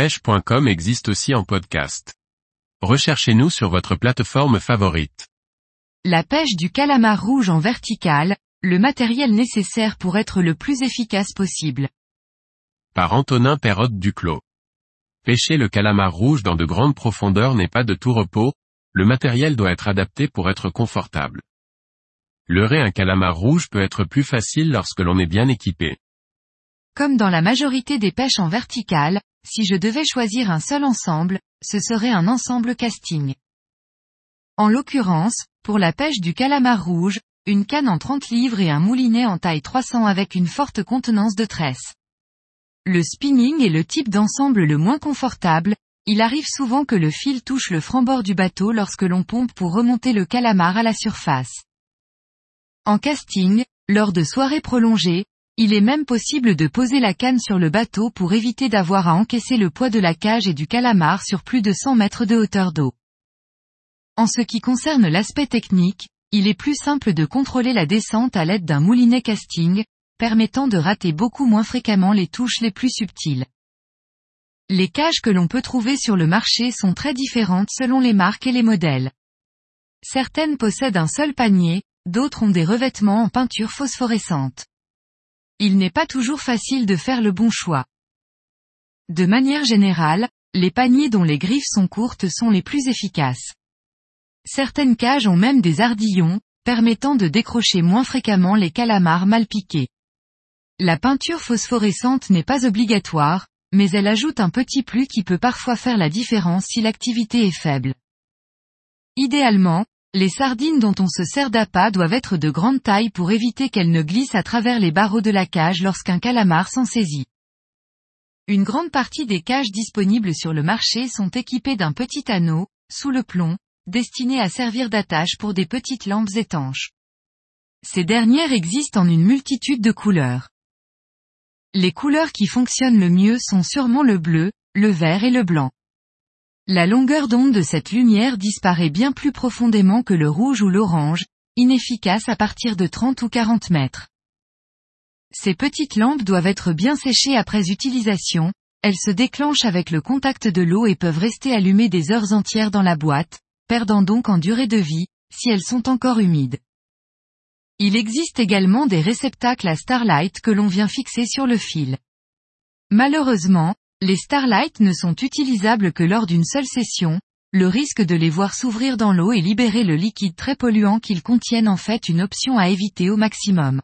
pêche.com existe aussi en podcast. Recherchez-nous sur votre plateforme favorite. La pêche du calamar rouge en vertical, le matériel nécessaire pour être le plus efficace possible. Par Antonin Perrotte Duclos. Pêcher le calamar rouge dans de grandes profondeurs n'est pas de tout repos, le matériel doit être adapté pour être confortable. Leurrer un calamar rouge peut être plus facile lorsque l'on est bien équipé. Comme dans la majorité des pêches en vertical, si je devais choisir un seul ensemble, ce serait un ensemble casting. En l'occurrence, pour la pêche du calamar rouge, une canne en 30 livres et un moulinet en taille 300 avec une forte contenance de tresse. Le spinning est le type d'ensemble le moins confortable, il arrive souvent que le fil touche le franc-bord du bateau lorsque l'on pompe pour remonter le calamar à la surface. En casting, lors de soirées prolongées, il est même possible de poser la canne sur le bateau pour éviter d'avoir à encaisser le poids de la cage et du calamar sur plus de 100 mètres de hauteur d'eau. En ce qui concerne l'aspect technique, il est plus simple de contrôler la descente à l'aide d'un moulinet casting, permettant de rater beaucoup moins fréquemment les touches les plus subtiles. Les cages que l'on peut trouver sur le marché sont très différentes selon les marques et les modèles. Certaines possèdent un seul panier, d'autres ont des revêtements en peinture phosphorescente. Il n'est pas toujours facile de faire le bon choix. De manière générale, les paniers dont les griffes sont courtes sont les plus efficaces. Certaines cages ont même des ardillons, permettant de décrocher moins fréquemment les calamars mal piqués. La peinture phosphorescente n'est pas obligatoire, mais elle ajoute un petit plus qui peut parfois faire la différence si l'activité est faible. Idéalement, les sardines dont on se sert d'appât doivent être de grande taille pour éviter qu'elles ne glissent à travers les barreaux de la cage lorsqu'un calamar s'en saisit. Une grande partie des cages disponibles sur le marché sont équipées d'un petit anneau, sous le plomb, destiné à servir d'attache pour des petites lampes étanches. Ces dernières existent en une multitude de couleurs. Les couleurs qui fonctionnent le mieux sont sûrement le bleu, le vert et le blanc. La longueur d'onde de cette lumière disparaît bien plus profondément que le rouge ou l'orange, inefficace à partir de 30 ou 40 mètres. Ces petites lampes doivent être bien séchées après utilisation, elles se déclenchent avec le contact de l'eau et peuvent rester allumées des heures entières dans la boîte, perdant donc en durée de vie, si elles sont encore humides. Il existe également des réceptacles à Starlight que l'on vient fixer sur le fil. Malheureusement, les Starlight ne sont utilisables que lors d'une seule session, le risque de les voir s'ouvrir dans l'eau et libérer le liquide très polluant qu'ils contiennent en fait une option à éviter au maximum.